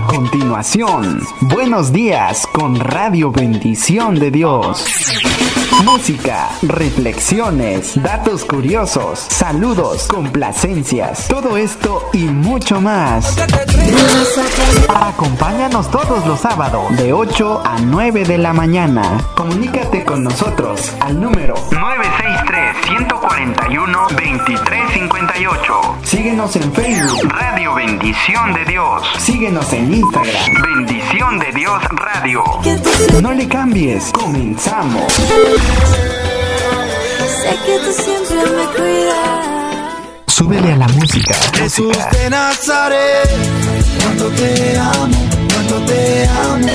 A continuación, buenos días con Radio Bendición de Dios. Música, reflexiones, datos curiosos, saludos, complacencias, todo esto y mucho más. Acompáñanos todos los sábados de 8 a 9 de la mañana. Comunícate con nosotros al número 963-141-2358. Síguenos en Facebook. Radio Bendición de Dios. Síguenos en Instagram. Bendición de Dios Radio. No le cambies. Comenzamos. Sé que tú siempre me cuidas. Súbele a la música. Jesús de Nazaret, cuánto te amo, cuánto te amo.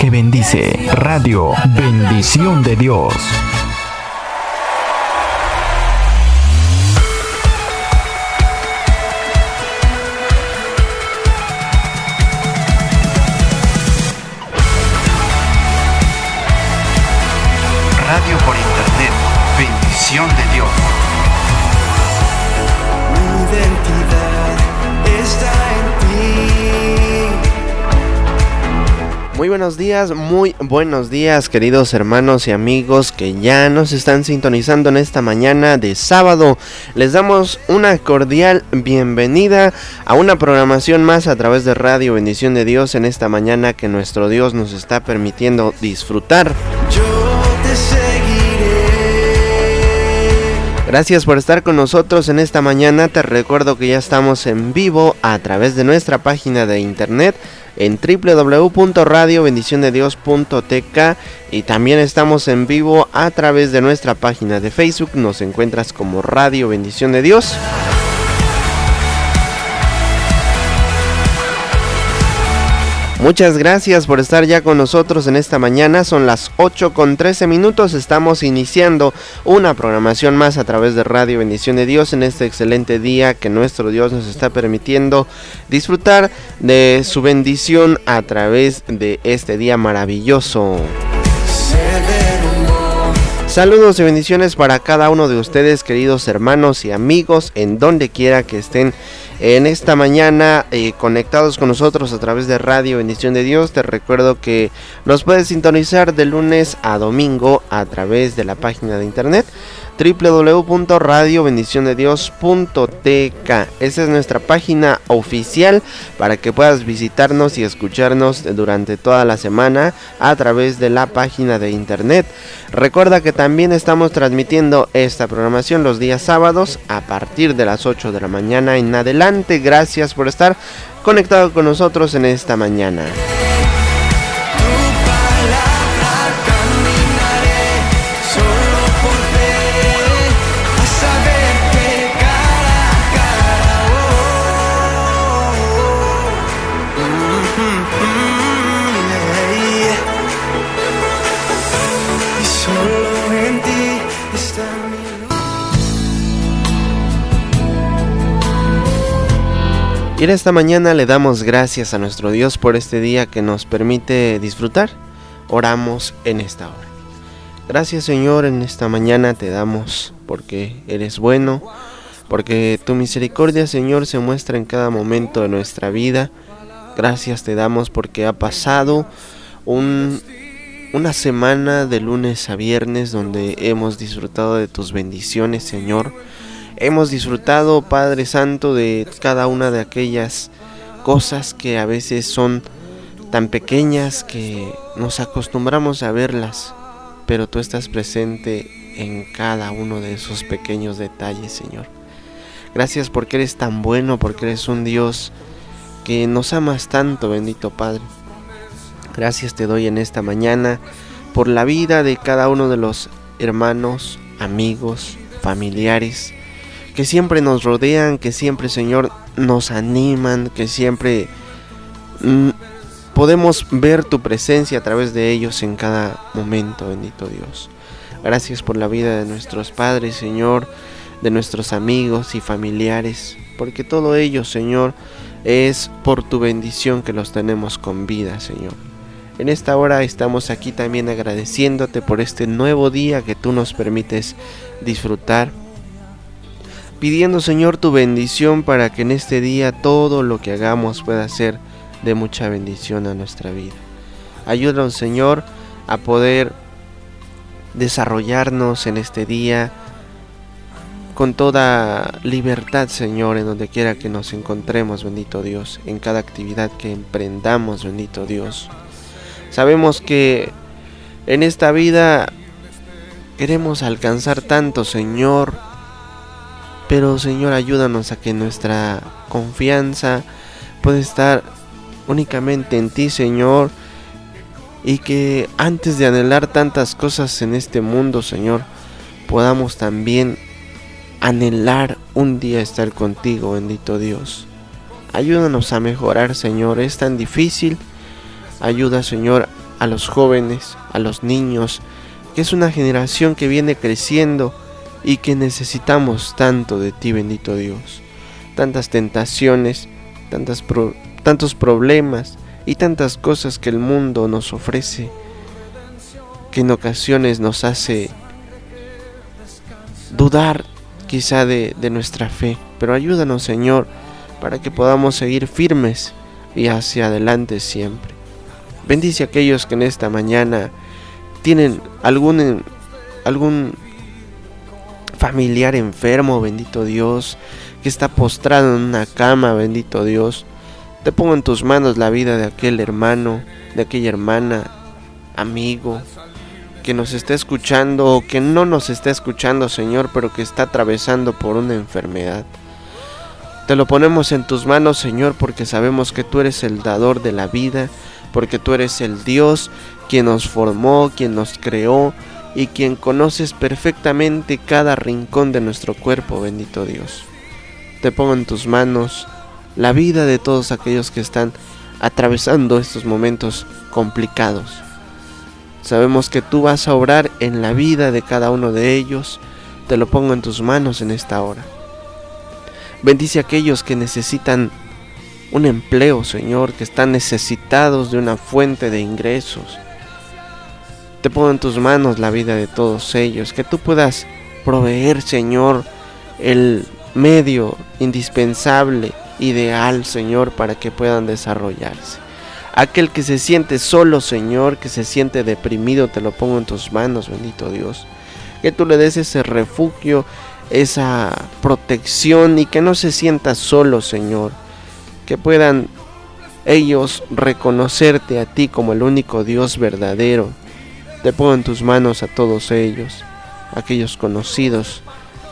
Que bendice. Radio Bendición de Dios. Radio por Internet. Bendición de Dios. Muy buenos días, muy buenos días queridos hermanos y amigos que ya nos están sintonizando en esta mañana de sábado. Les damos una cordial bienvenida a una programación más a través de Radio Bendición de Dios en esta mañana que nuestro Dios nos está permitiendo disfrutar. Yo. Gracias por estar con nosotros en esta mañana. Te recuerdo que ya estamos en vivo a través de nuestra página de internet en www.radiobendiciondedios.tk y también estamos en vivo a través de nuestra página de Facebook. Nos encuentras como Radio Bendición de Dios. Muchas gracias por estar ya con nosotros en esta mañana. Son las 8 con 13 minutos. Estamos iniciando una programación más a través de Radio Bendición de Dios en este excelente día que nuestro Dios nos está permitiendo disfrutar de su bendición a través de este día maravilloso. Saludos y bendiciones para cada uno de ustedes, queridos hermanos y amigos, en donde quiera que estén en esta mañana eh, conectados con nosotros a través de Radio Bendición de Dios. Te recuerdo que nos puedes sintonizar de lunes a domingo a través de la página de internet www.radiobendiciondedios.tk Esa es nuestra página oficial para que puedas visitarnos y escucharnos durante toda la semana a través de la página de internet. Recuerda que también estamos transmitiendo esta programación los días sábados a partir de las 8 de la mañana en adelante. Gracias por estar conectado con nosotros en esta mañana. Y en esta mañana le damos gracias a nuestro Dios por este día que nos permite disfrutar. Oramos en esta hora. Gracias Señor, en esta mañana te damos porque eres bueno, porque tu misericordia Señor se muestra en cada momento de nuestra vida. Gracias te damos porque ha pasado un, una semana de lunes a viernes donde hemos disfrutado de tus bendiciones Señor. Hemos disfrutado, Padre Santo, de cada una de aquellas cosas que a veces son tan pequeñas que nos acostumbramos a verlas, pero tú estás presente en cada uno de esos pequeños detalles, Señor. Gracias porque eres tan bueno, porque eres un Dios que nos amas tanto, bendito Padre. Gracias te doy en esta mañana por la vida de cada uno de los hermanos, amigos, familiares que siempre nos rodean, que siempre, Señor, nos animan, que siempre mm, podemos ver tu presencia a través de ellos en cada momento, bendito Dios. Gracias por la vida de nuestros padres, Señor, de nuestros amigos y familiares, porque todo ello, Señor, es por tu bendición que los tenemos con vida, Señor. En esta hora estamos aquí también agradeciéndote por este nuevo día que tú nos permites disfrutar. Pidiendo Señor tu bendición para que en este día todo lo que hagamos pueda ser de mucha bendición a nuestra vida. Ayúdanos Señor a poder desarrollarnos en este día con toda libertad, Señor, en donde quiera que nos encontremos, bendito Dios, en cada actividad que emprendamos, bendito Dios. Sabemos que en esta vida queremos alcanzar tanto, Señor, pero Señor, ayúdanos a que nuestra confianza pueda estar únicamente en ti, Señor, y que antes de anhelar tantas cosas en este mundo, Señor, podamos también anhelar un día estar contigo, bendito Dios. Ayúdanos a mejorar, Señor. Es tan difícil. Ayuda, Señor, a los jóvenes, a los niños, que es una generación que viene creciendo y que necesitamos tanto de ti, bendito Dios. Tantas tentaciones, tantas tantos problemas, y tantas cosas que el mundo nos ofrece que en ocasiones nos hace dudar quizá de, nuestra fe. Pero ayúdanos Señor para que podamos seguir firmes y hacia adelante siempre. Bendice a aquellos que en esta mañana tienen algún, algún familiar enfermo, bendito Dios, que está postrado en una cama, bendito Dios. Te pongo en tus manos la vida de aquel hermano, de aquella hermana, amigo, que nos está escuchando o que no nos está escuchando, Señor, pero que está atravesando por una enfermedad. Te lo ponemos en tus manos, Señor, porque sabemos que tú eres el dador de la vida, porque tú eres el Dios quien nos formó, quien nos creó y quien conoces perfectamente cada rincón de nuestro cuerpo, bendito Dios. Te pongo en tus manos la vida de todos aquellos que están atravesando estos momentos complicados. Sabemos que tú vas a obrar en la vida de cada uno de ellos. Te lo pongo en tus manos en esta hora. Bendice a aquellos que necesitan un empleo, Señor, que están necesitados de una fuente de ingresos. Te pongo en tus manos la vida de todos ellos, que tú puedas proveer, Señor, el medio indispensable ideal, Señor, para que puedan desarrollarse. Aquel que se siente solo, Señor, que se siente deprimido, te lo pongo en tus manos, bendito Dios. Que tú le des ese refugio, esa protección y que no se sienta solo, Señor. Que puedan ellos reconocerte a ti como el único Dios verdadero. Te pongo en tus manos a todos ellos, aquellos conocidos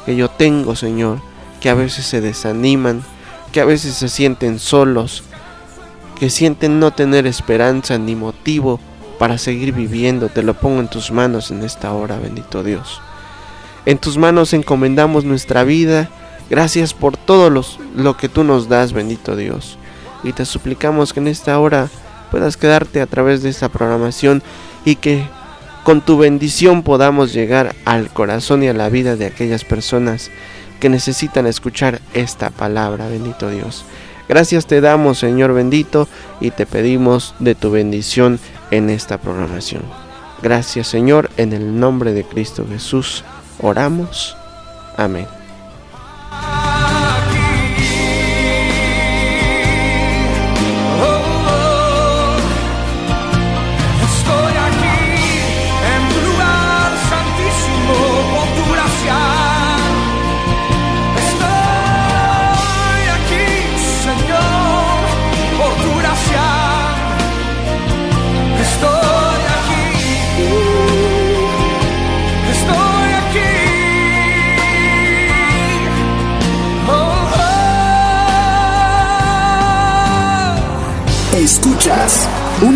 que yo tengo, Señor, que a veces se desaniman, que a veces se sienten solos, que sienten no tener esperanza ni motivo para seguir viviendo. Te lo pongo en tus manos en esta hora, bendito Dios. En tus manos encomendamos nuestra vida. Gracias por todo los, lo que tú nos das, bendito Dios. Y te suplicamos que en esta hora puedas quedarte a través de esta programación y que con tu bendición podamos llegar al corazón y a la vida de aquellas personas que necesitan escuchar esta palabra, bendito Dios. Gracias te damos, Señor bendito, y te pedimos de tu bendición en esta programación. Gracias, Señor, en el nombre de Cristo Jesús. Oramos. Amén.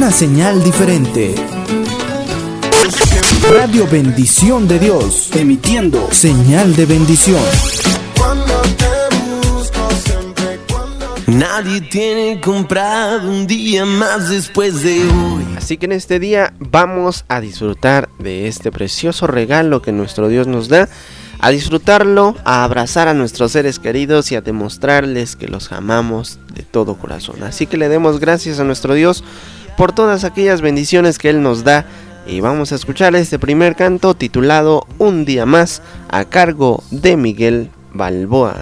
Una señal diferente. Radio Bendición de Dios, emitiendo señal de bendición. Nadie tiene comprado un día más después de hoy. Así que en este día vamos a disfrutar de este precioso regalo que nuestro Dios nos da a disfrutarlo, a abrazar a nuestros seres queridos y a demostrarles que los amamos de todo corazón. Así que le demos gracias a nuestro Dios por todas aquellas bendiciones que Él nos da. Y vamos a escuchar este primer canto titulado Un día más a cargo de Miguel Balboa.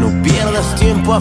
No pierdas tiempo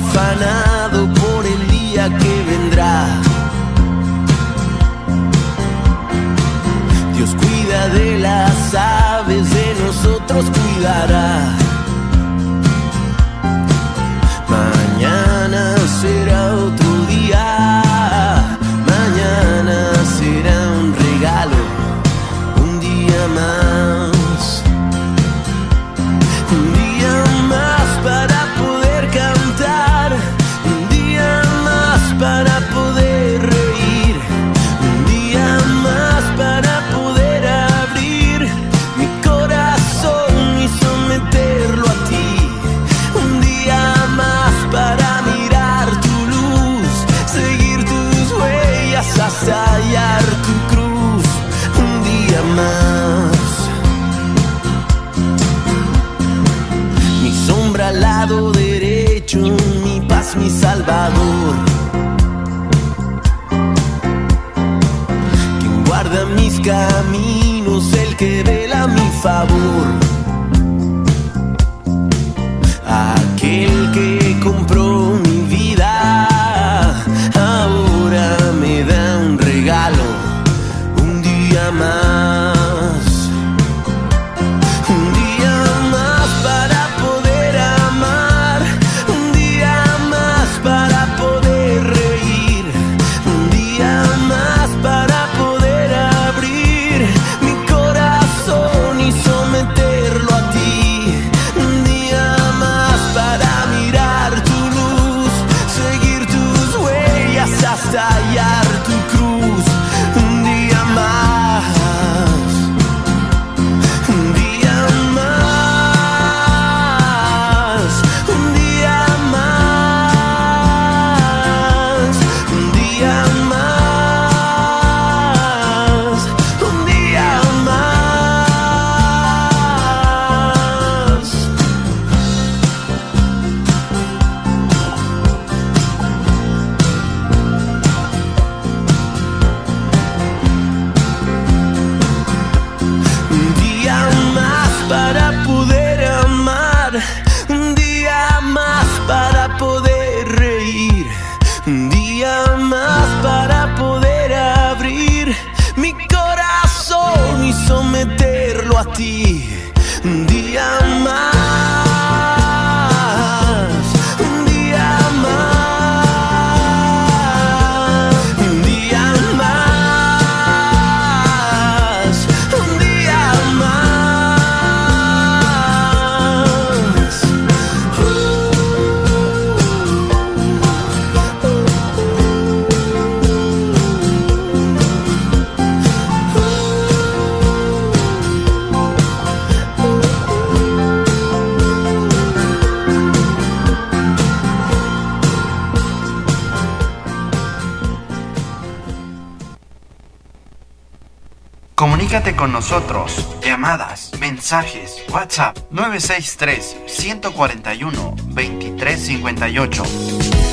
con nosotros. Llamadas, mensajes, WhatsApp 963-141-2358.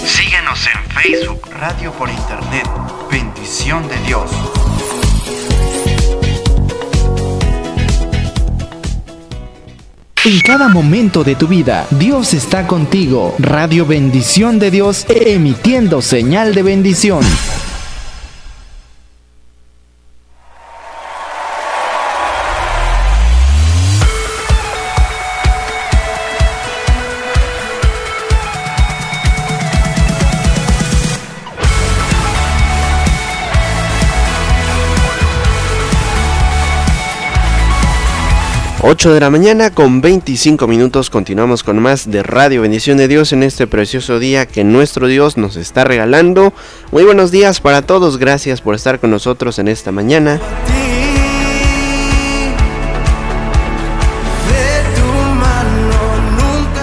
Síguenos en Facebook, Radio por Internet. Bendición de Dios. En cada momento de tu vida, Dios está contigo. Radio Bendición de Dios, emitiendo señal de bendición. Ocho de la mañana con 25 minutos continuamos con más de Radio Bendición de Dios en este precioso día que nuestro Dios nos está regalando. Muy buenos días para todos, gracias por estar con nosotros en esta mañana.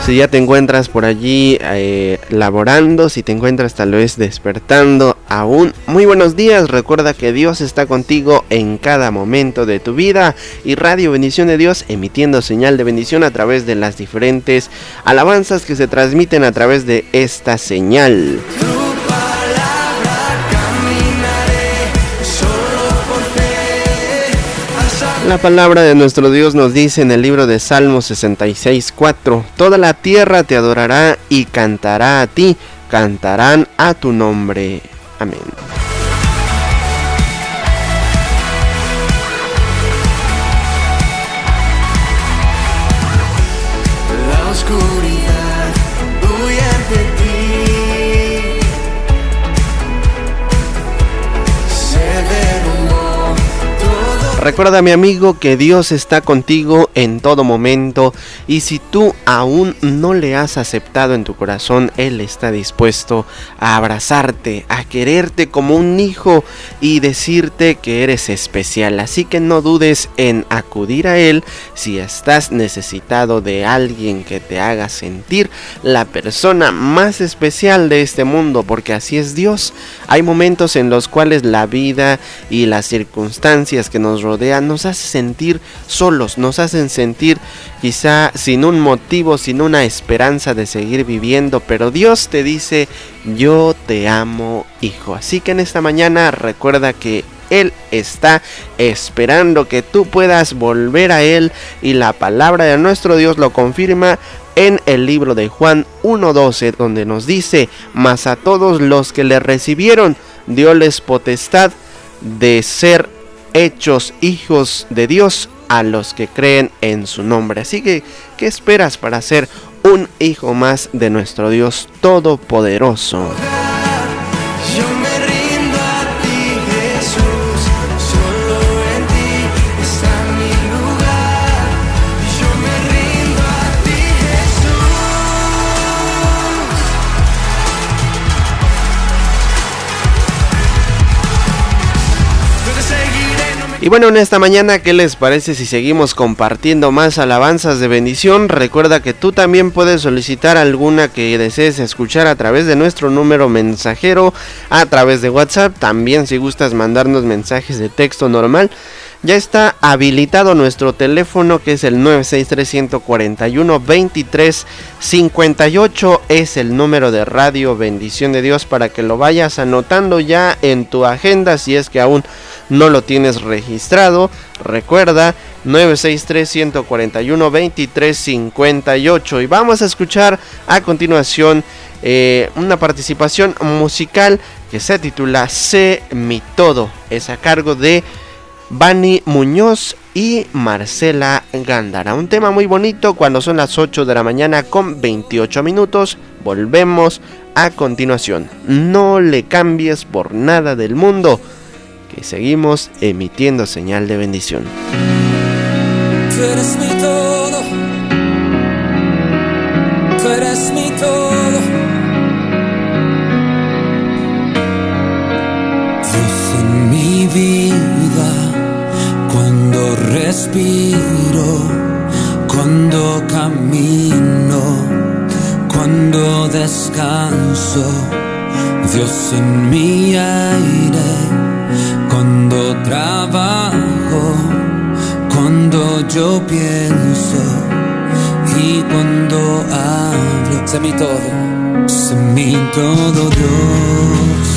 Si ya te encuentras por allí eh, laborando, si te encuentras tal vez despertando aún, muy buenos días. Recuerda que Dios está contigo en cada momento de tu vida y Radio Bendición de Dios emitiendo señal de bendición a través de las diferentes alabanzas que se transmiten a través de esta señal. La palabra de nuestro Dios nos dice en el libro de Salmos 66, 4, Toda la tierra te adorará y cantará a ti, cantarán a tu nombre. Amén. Recuerda mi amigo que Dios está contigo en todo momento y si tú aún no le has aceptado en tu corazón, Él está dispuesto a abrazarte, a quererte como un hijo y decirte que eres especial. Así que no dudes en acudir a Él si estás necesitado de alguien que te haga sentir la persona más especial de este mundo, porque así es Dios. Hay momentos en los cuales la vida y las circunstancias que nos nos hace sentir solos, nos hacen sentir quizá sin un motivo, sin una esperanza de seguir viviendo, pero Dios te dice, yo te amo, hijo. Así que en esta mañana recuerda que él está esperando que tú puedas volver a Él y la palabra de nuestro Dios lo confirma en el libro de Juan 1.12 donde nos dice, mas a todos los que le recibieron, dioles potestad de ser hechos hijos de Dios a los que creen en su nombre. Así que, ¿qué esperas para ser un hijo más de nuestro Dios Todopoderoso? Y bueno, en esta mañana, ¿qué les parece si seguimos compartiendo más alabanzas de bendición? Recuerda que tú también puedes solicitar alguna que desees escuchar a través de nuestro número mensajero, a través de WhatsApp, también si gustas mandarnos mensajes de texto normal. Ya está habilitado nuestro teléfono que es el 963-141-2358. Es el número de radio Bendición de Dios para que lo vayas anotando ya en tu agenda si es que aún no lo tienes registrado. Recuerda 963-141-2358. Y vamos a escuchar a continuación eh, una participación musical que se titula Sé mi todo. Es a cargo de... Bani Muñoz y Marcela Gándara. Un tema muy bonito cuando son las 8 de la mañana con 28 minutos. Volvemos a continuación. No le cambies por nada del mundo, que seguimos emitiendo señal de bendición. Respiro, cuando camino, cuando descanso, Dios en mi aire, cuando trabajo, cuando yo pienso y cuando hablo, sé mi todo, sé mi todo Dios,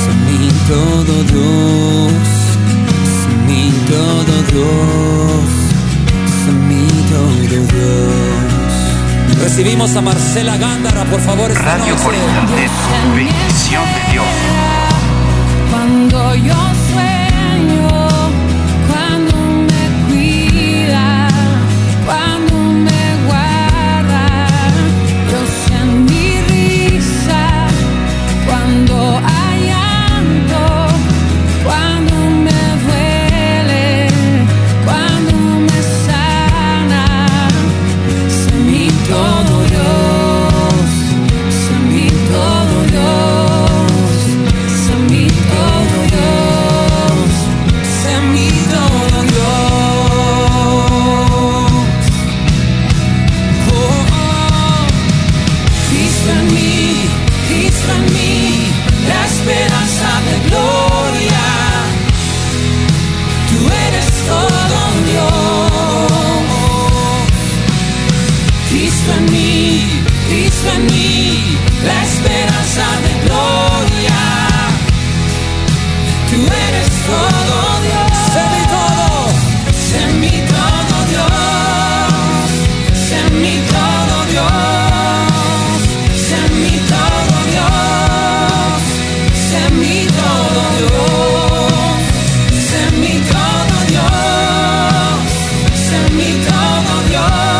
sé mi todo Dios mi todo Dios, mi todo Dios. Recibimos a Marcela Gándara, por favor, esta Radio noche. por Internet, bendición de Dios. Cuando yo sueño, your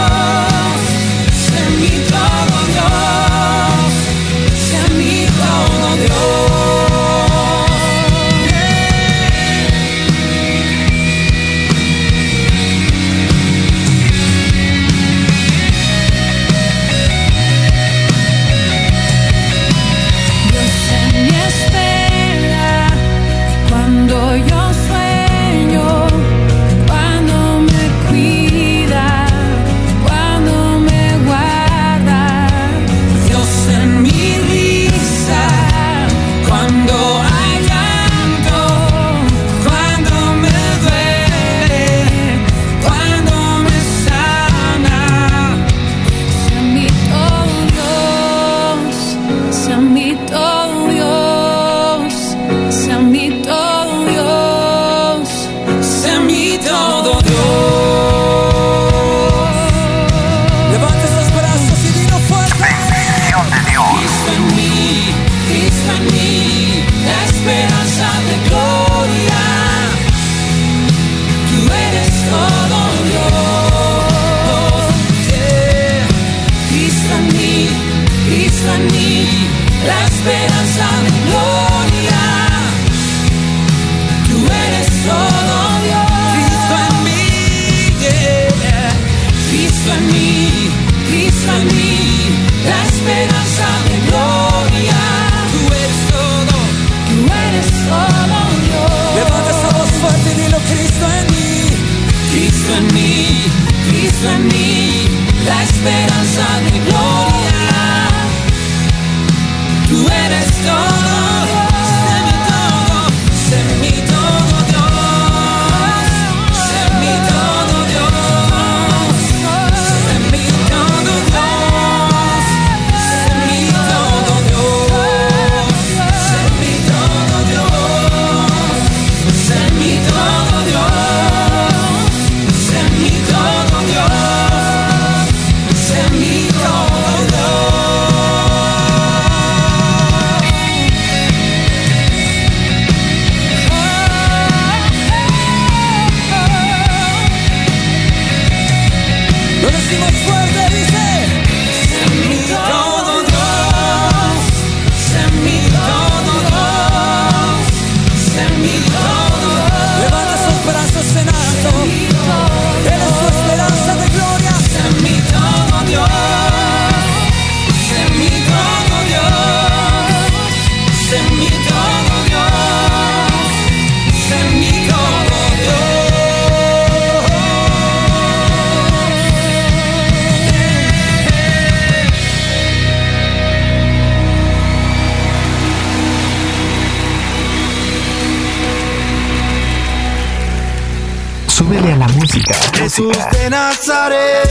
A la música. Jesús de Nazaret,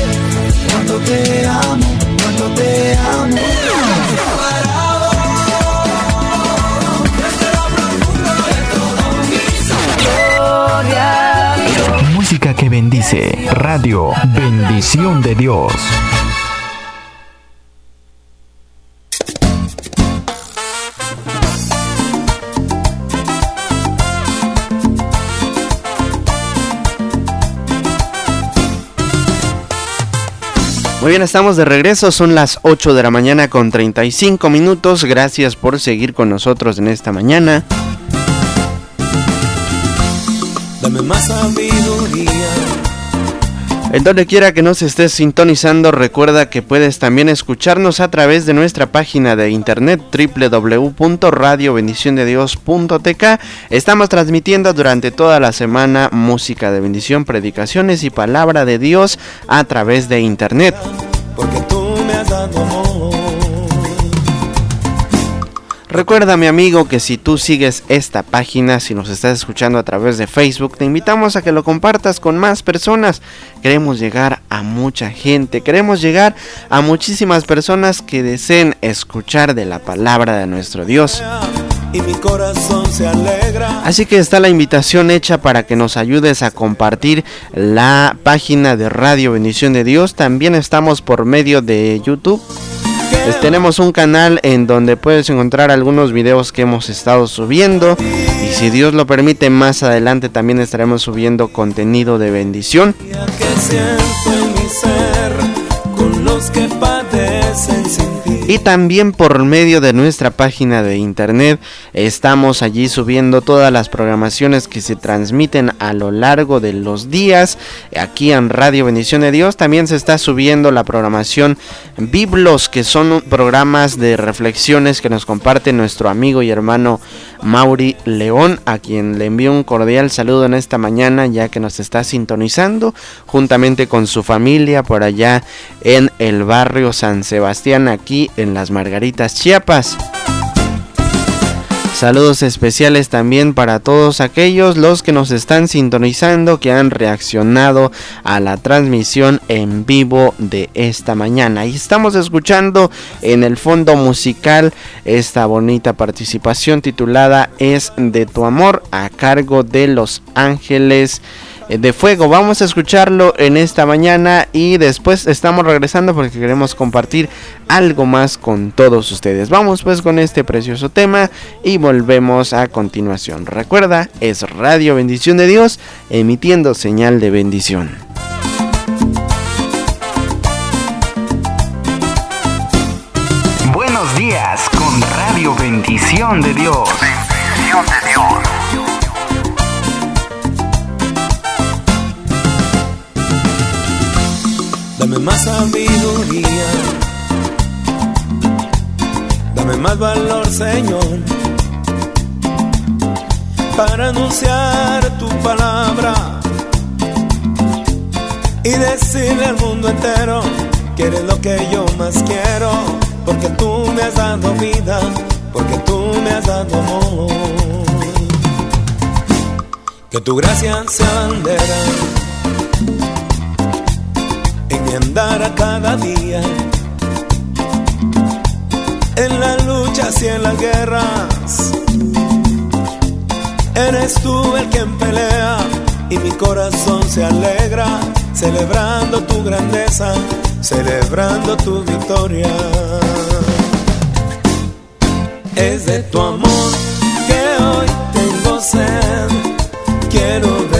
cuánto te amo, cuánto te amo. Música que bendice. Radio Bendición de Dios. Muy bien, estamos de regreso, son las 8 de la mañana con 35 minutos. Gracias por seguir con nosotros en esta mañana. Dame más sabiduría. En donde quiera que nos estés sintonizando, recuerda que puedes también escucharnos a través de nuestra página de internet www.radiobendiciondedios.tk. Estamos transmitiendo durante toda la semana música de bendición, predicaciones y palabra de Dios a través de internet. Recuerda mi amigo que si tú sigues esta página, si nos estás escuchando a través de Facebook, te invitamos a que lo compartas con más personas. Queremos llegar a mucha gente, queremos llegar a muchísimas personas que deseen escuchar de la palabra de nuestro Dios. Y mi corazón se alegra. Así que está la invitación hecha para que nos ayudes a compartir la página de Radio Bendición de Dios. También estamos por medio de YouTube. Les tenemos un canal en donde puedes encontrar algunos videos que hemos estado subiendo. Y si Dios lo permite, más adelante también estaremos subiendo contenido de bendición. Y también por medio de nuestra página de internet estamos allí subiendo todas las programaciones que se transmiten a lo largo de los días. Aquí en Radio Bendición de Dios también se está subiendo la programación Biblos, que son programas de reflexiones que nos comparte nuestro amigo y hermano Mauri León, a quien le envío un cordial saludo en esta mañana ya que nos está sintonizando juntamente con su familia por allá en el barrio San Sebastián aquí en las Margaritas Chiapas. Saludos especiales también para todos aquellos los que nos están sintonizando, que han reaccionado a la transmisión en vivo de esta mañana. Y estamos escuchando en el fondo musical esta bonita participación titulada Es de tu amor a cargo de Los Ángeles de fuego. Vamos a escucharlo en esta mañana y después estamos regresando porque queremos compartir algo más con todos ustedes. Vamos pues con este precioso tema y volvemos a continuación. Recuerda, es Radio Bendición de Dios emitiendo señal de bendición. Buenos días con Radio Bendición de Dios. Dame más sabiduría. Dame más valor, Señor, para anunciar tu palabra y decirle al mundo entero que eres lo que yo más quiero, porque tú me has dado vida, porque tú me has dado amor. Que tu gracia sea bandera en mi andar a cada día, en las luchas y en las guerras. Eres tú el quien pelea y mi corazón se alegra celebrando tu grandeza, celebrando tu victoria. Es de tu amor que hoy tengo sed, quiero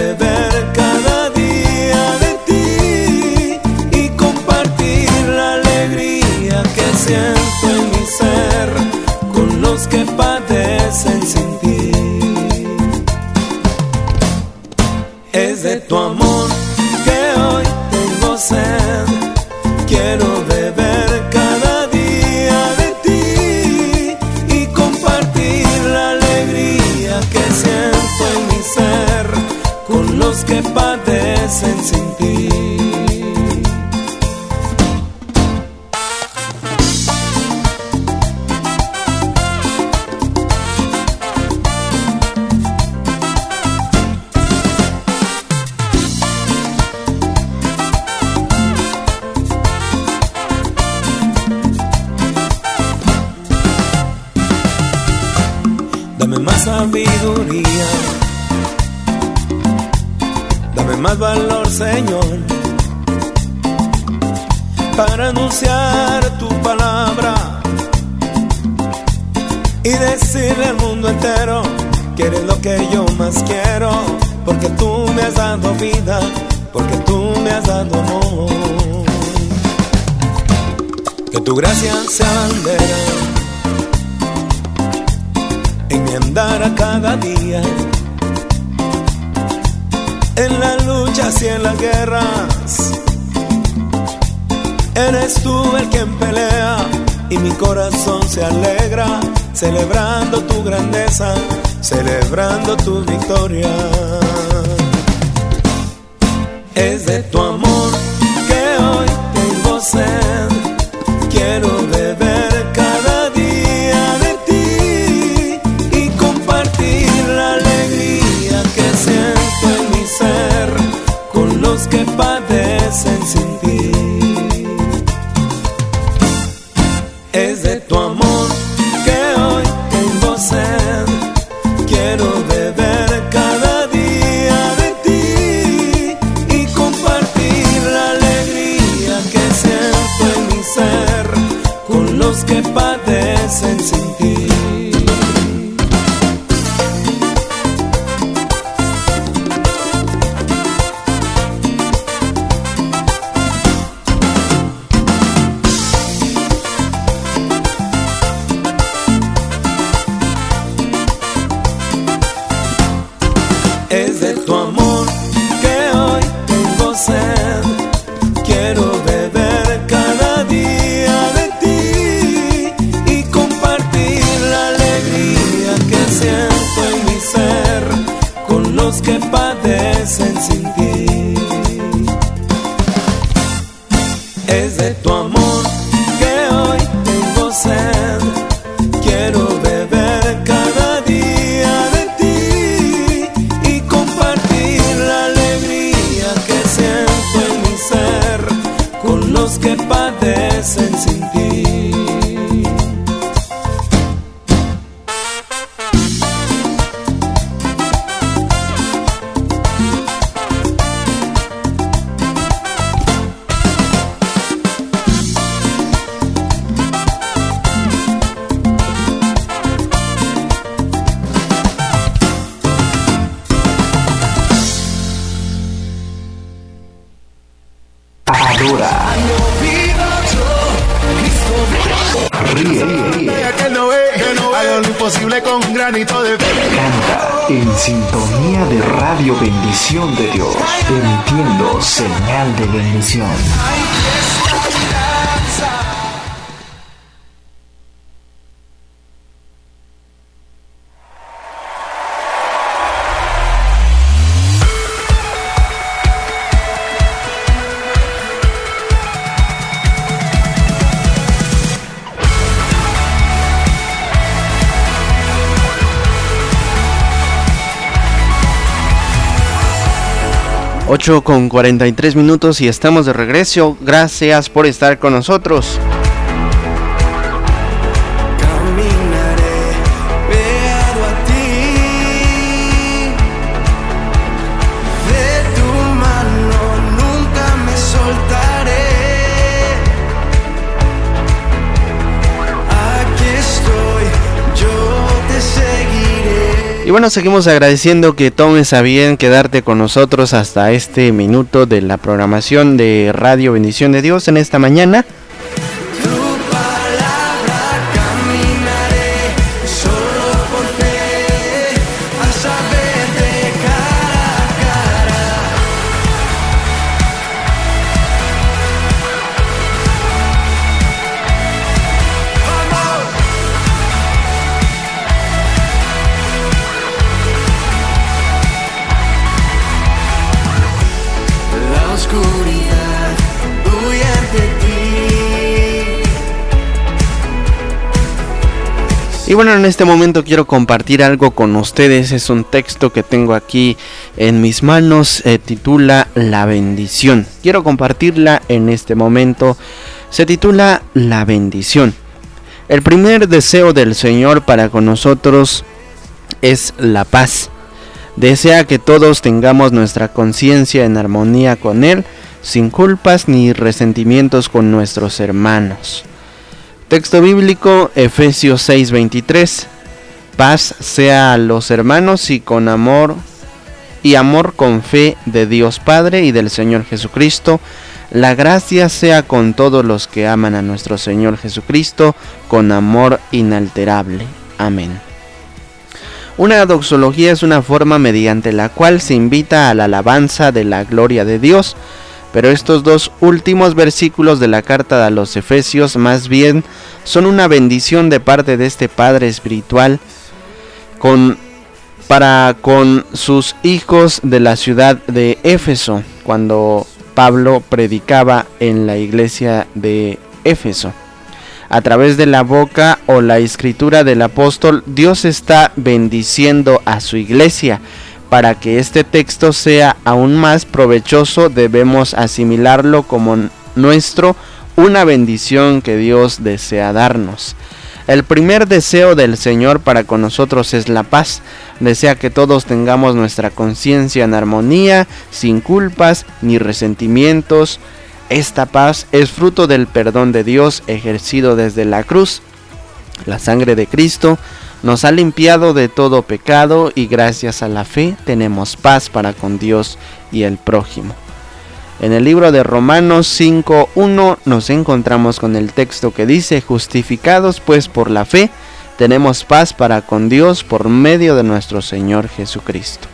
porque tú me has dado vida, porque tú me has dado amor. Que tu gracia sea bandera en mi andar a cada día, en las luchas y en las guerras. Eres tú el quien pelea y mi corazón se alegra, celebrando tu grandeza, celebrando tu victoria. Es de tu amor que hoy tengo sed, quiero beber Es de tu amor 8 con 43 minutos y estamos de regreso. Gracias por estar con nosotros. Bueno, seguimos agradeciendo que tomes a bien quedarte con nosotros hasta este minuto de la programación de Radio Bendición de Dios en esta mañana. Y bueno, en este momento quiero compartir algo con ustedes. Es un texto que tengo aquí en mis manos. Se titula La bendición. Quiero compartirla en este momento. Se titula La bendición. El primer deseo del Señor para con nosotros es la paz. Desea que todos tengamos nuestra conciencia en armonía con Él, sin culpas ni resentimientos con nuestros hermanos. Texto bíblico, Efesios 6:23. Paz sea a los hermanos y con amor y amor con fe de Dios Padre y del Señor Jesucristo. La gracia sea con todos los que aman a nuestro Señor Jesucristo con amor inalterable. Amén. Una doxología es una forma mediante la cual se invita a la alabanza de la gloria de Dios pero estos dos últimos versículos de la carta a los Efesios más bien son una bendición de parte de este Padre espiritual con, para con sus hijos de la ciudad de Éfeso, cuando Pablo predicaba en la iglesia de Éfeso. A través de la boca o la escritura del apóstol, Dios está bendiciendo a su iglesia para que este texto sea aún más provechoso debemos asimilarlo como nuestro, una bendición que Dios desea darnos. El primer deseo del Señor para con nosotros es la paz. Desea que todos tengamos nuestra conciencia en armonía, sin culpas ni resentimientos. Esta paz es fruto del perdón de Dios ejercido desde la cruz. La sangre de Cristo nos ha limpiado de todo pecado y gracias a la fe tenemos paz para con Dios y el prójimo. En el libro de Romanos 5.1 nos encontramos con el texto que dice, justificados pues por la fe, tenemos paz para con Dios por medio de nuestro Señor Jesucristo.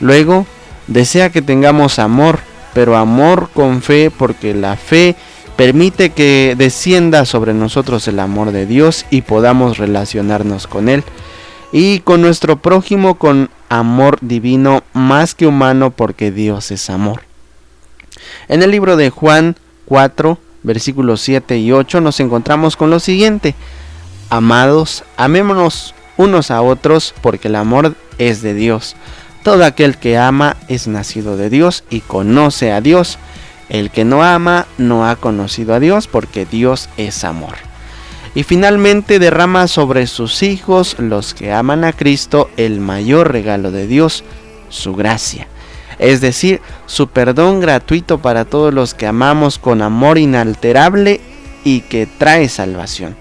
Luego, desea que tengamos amor, pero amor con fe porque la fe Permite que descienda sobre nosotros el amor de Dios y podamos relacionarnos con Él y con nuestro prójimo con amor divino más que humano porque Dios es amor. En el libro de Juan 4, versículos 7 y 8 nos encontramos con lo siguiente. Amados, amémonos unos a otros porque el amor es de Dios. Todo aquel que ama es nacido de Dios y conoce a Dios. El que no ama no ha conocido a Dios porque Dios es amor. Y finalmente derrama sobre sus hijos, los que aman a Cristo, el mayor regalo de Dios, su gracia. Es decir, su perdón gratuito para todos los que amamos con amor inalterable y que trae salvación.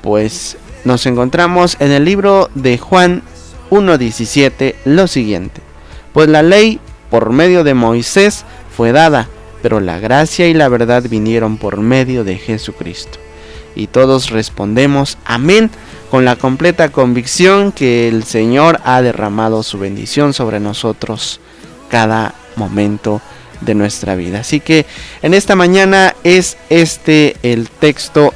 Pues nos encontramos en el libro de Juan 1.17 lo siguiente. Pues la ley por medio de Moisés fue dada pero la gracia y la verdad vinieron por medio de Jesucristo. Y todos respondemos amén con la completa convicción que el Señor ha derramado su bendición sobre nosotros cada momento de nuestra vida. Así que en esta mañana es este el texto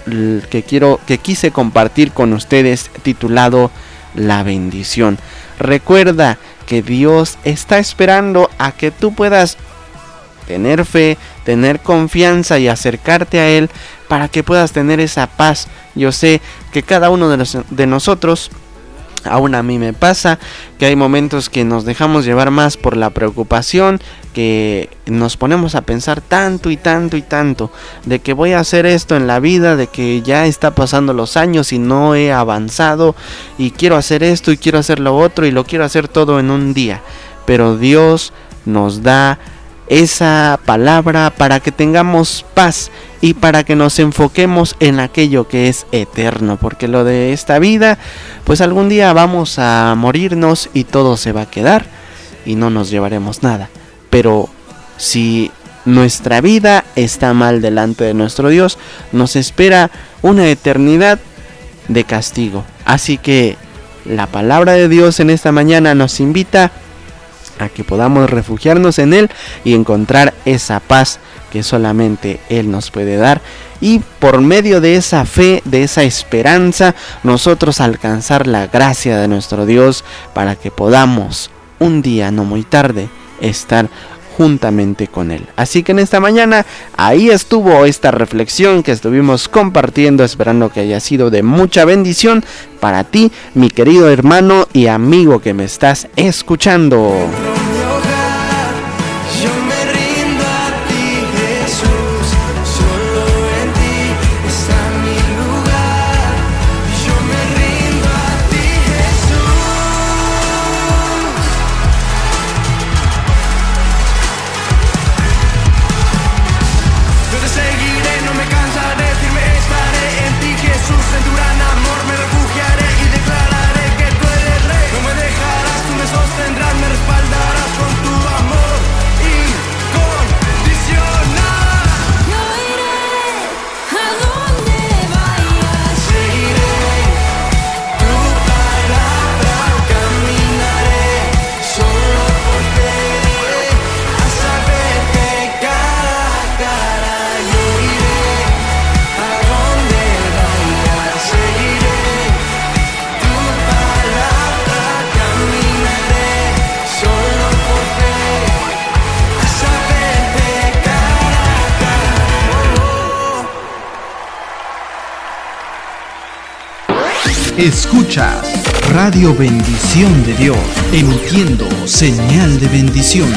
que quiero que quise compartir con ustedes titulado La bendición. Recuerda que Dios está esperando a que tú puedas tener fe, tener confianza y acercarte a Él para que puedas tener esa paz. Yo sé que cada uno de, de nosotros Aún a mí me pasa que hay momentos que nos dejamos llevar más por la preocupación, que nos ponemos a pensar tanto y tanto y tanto de que voy a hacer esto en la vida, de que ya está pasando los años y no he avanzado y quiero hacer esto y quiero hacer lo otro y lo quiero hacer todo en un día. Pero Dios nos da esa palabra para que tengamos paz y para que nos enfoquemos en aquello que es eterno, porque lo de esta vida, pues algún día vamos a morirnos y todo se va a quedar y no nos llevaremos nada. Pero si nuestra vida está mal delante de nuestro Dios, nos espera una eternidad de castigo. Así que la palabra de Dios en esta mañana nos invita a que podamos refugiarnos en Él y encontrar esa paz que solamente Él nos puede dar y por medio de esa fe, de esa esperanza, nosotros alcanzar la gracia de nuestro Dios para que podamos un día, no muy tarde, estar juntamente con Él. Así que en esta mañana ahí estuvo esta reflexión que estuvimos compartiendo, esperando que haya sido de mucha bendición para ti, mi querido hermano y amigo que me estás escuchando. Escuchas Radio Bendición de Dios, emitiendo señal de bendición.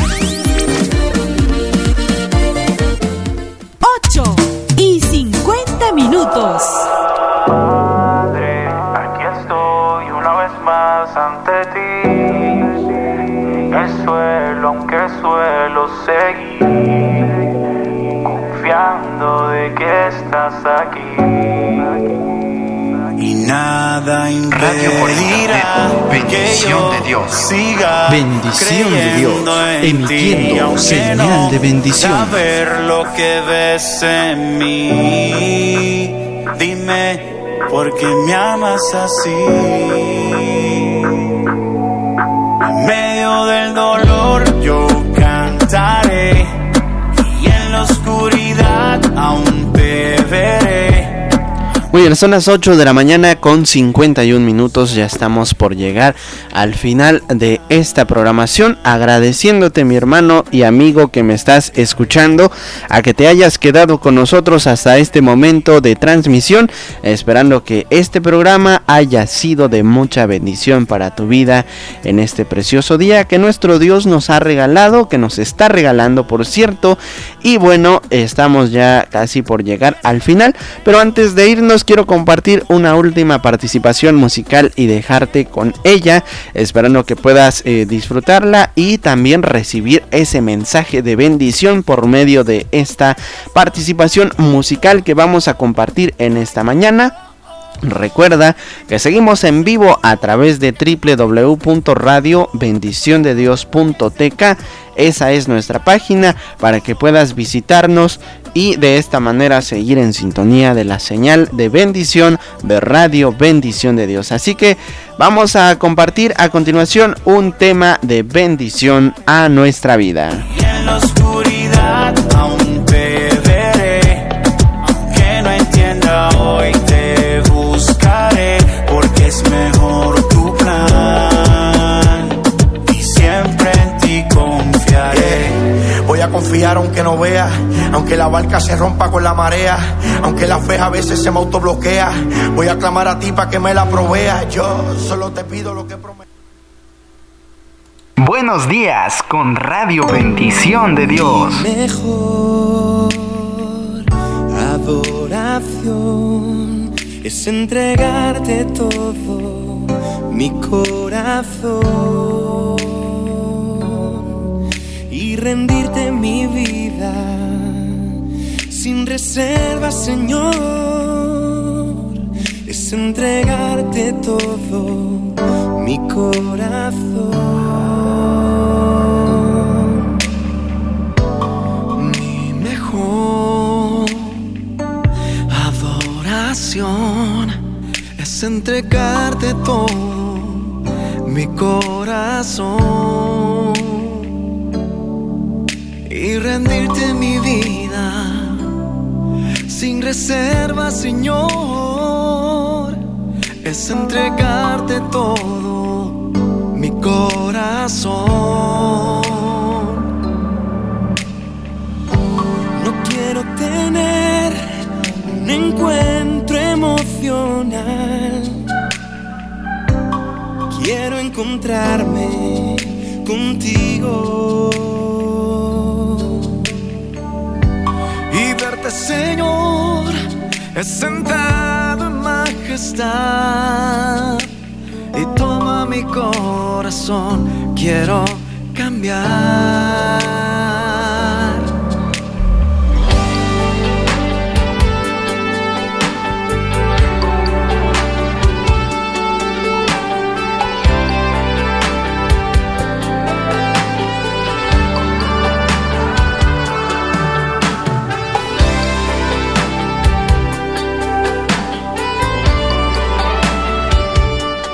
Bendición de Dios. bendición de Dios, emitiendo señal de bendición. Saber lo que ves en mí, dime por qué me amas así. En medio del dolor yo cantaré y en la oscuridad aún. Muy bien, son las 8 de la mañana con 51 minutos. Ya estamos por llegar al final de esta programación. Agradeciéndote, mi hermano y amigo que me estás escuchando, a que te hayas quedado con nosotros hasta este momento de transmisión. Esperando que este programa haya sido de mucha bendición para tu vida en este precioso día que nuestro Dios nos ha regalado, que nos está regalando, por cierto. Y bueno, estamos ya casi por llegar al final. Pero antes de irnos, quiero compartir una última participación musical y dejarte con ella, esperando que puedas eh, disfrutarla y también recibir ese mensaje de bendición por medio de esta participación musical que vamos a compartir en esta mañana. Recuerda que seguimos en vivo a través de www.radiobendiciondedios.tk. Esa es nuestra página para que puedas visitarnos y de esta manera seguir en sintonía de la señal de bendición de Radio Bendición de Dios. Así que vamos a compartir a continuación un tema de bendición a nuestra vida. Voy a confiar aunque no vea, Aunque la barca se rompa con la marea, aunque la fe a veces se me autobloquea, voy a clamar a ti para que me la provea. Yo solo te pido lo que prometo. Buenos días con Radio Bendición de Dios. Mejor adoración es entregarte todo mi corazón y rendirte mi vida sin reserva, Señor. Es entregarte todo mi corazón. Mi mejor adoración es entregarte todo mi corazón y rendirte mi vida sin reserva, Señor. Es entregarte todo mi corazón. No quiero tener un encuentro emocional. Quiero encontrarme contigo Señor, sentado en majestad. Y toma mi corazón, quiero cambiar.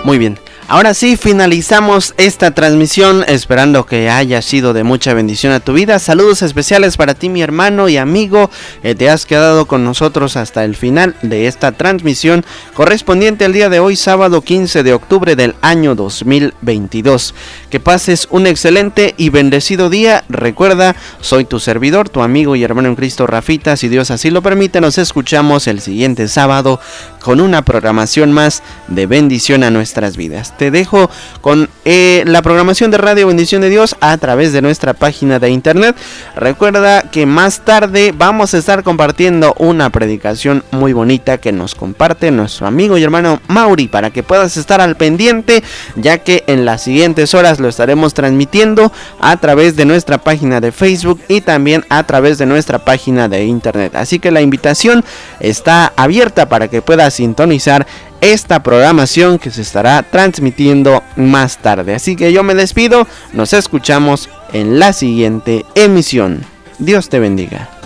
Muy bien. Ahora sí, finalizamos esta transmisión esperando que haya sido de mucha bendición a tu vida. Saludos especiales para ti, mi hermano y amigo. Eh, te has quedado con nosotros hasta el final de esta transmisión correspondiente al día de hoy, sábado 15 de octubre del año 2022. Que pases un excelente y bendecido día. Recuerda, soy tu servidor, tu amigo y hermano en Cristo, Rafita. Si Dios así lo permite, nos escuchamos el siguiente sábado con una programación más de bendición a nuestras vidas te dejo con eh, la programación de Radio Bendición de Dios a través de nuestra página de internet. Recuerda que más tarde vamos a estar compartiendo una predicación muy bonita que nos comparte nuestro amigo y hermano Mauri para que puedas estar al pendiente ya que en las siguientes horas lo estaremos transmitiendo a través de nuestra página de Facebook y también a través de nuestra página de internet. Así que la invitación está abierta para que puedas sintonizar esta programación que se estará transmitiendo más tarde. Así que yo me despido, nos escuchamos en la siguiente emisión. Dios te bendiga.